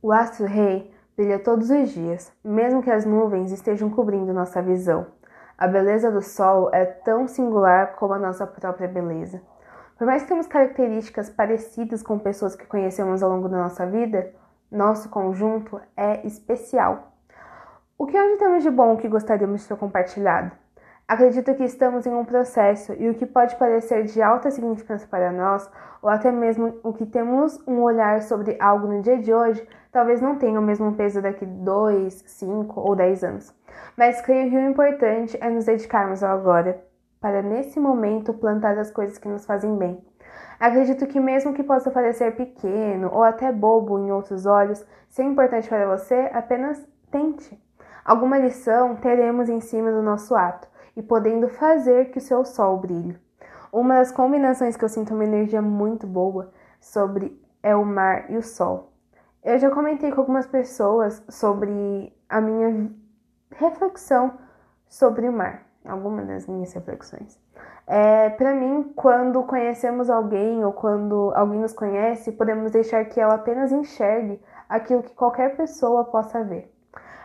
O astro-rei brilha todos os dias, mesmo que as nuvens estejam cobrindo nossa visão. A beleza do sol é tão singular como a nossa própria beleza. Por mais que temos características parecidas com pessoas que conhecemos ao longo da nossa vida, nosso conjunto é especial. O que hoje temos de bom que gostaríamos de ter compartilhado? Acredito que estamos em um processo e o que pode parecer de alta significância para nós, ou até mesmo o que temos um olhar sobre algo no dia de hoje, talvez não tenha o mesmo peso daqui 2, 5 ou 10 anos. Mas creio que o importante é nos dedicarmos ao agora, para nesse momento plantar as coisas que nos fazem bem. Acredito que, mesmo que possa parecer pequeno ou até bobo em outros olhos, se é importante para você, apenas tente. Alguma lição teremos em cima do nosso ato e podendo fazer que o seu sol brilhe. Uma das combinações que eu sinto uma energia muito boa sobre é o mar e o sol. Eu já comentei com algumas pessoas sobre a minha reflexão sobre o mar, algumas das minhas reflexões. É, para mim, quando conhecemos alguém ou quando alguém nos conhece, podemos deixar que ela apenas enxergue aquilo que qualquer pessoa possa ver.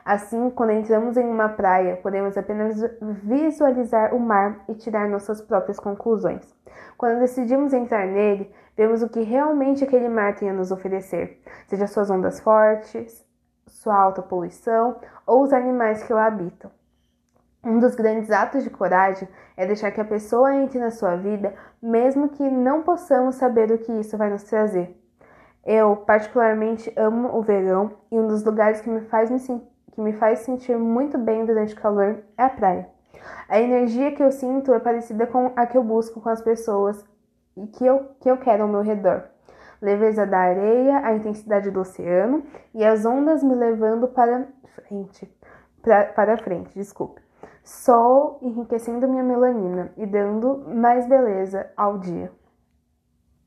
Assim, quando entramos em uma praia, podemos apenas visualizar o mar e tirar nossas próprias conclusões. Quando decidimos entrar nele, vemos o que realmente aquele mar tem a nos oferecer, seja suas ondas fortes, sua alta poluição ou os animais que lá habitam. Um dos grandes atos de coragem é deixar que a pessoa entre na sua vida, mesmo que não possamos saber o que isso vai nos trazer. Eu, particularmente, amo o verão e um dos lugares que me faz me sentir que me faz sentir muito bem durante o calor é a praia. A energia que eu sinto é parecida com a que eu busco com as pessoas e que eu, que eu quero ao meu redor. Leveza da areia, a intensidade do oceano e as ondas me levando para frente. Pra, para frente, desculpe. Sol enriquecendo minha melanina e dando mais beleza ao dia.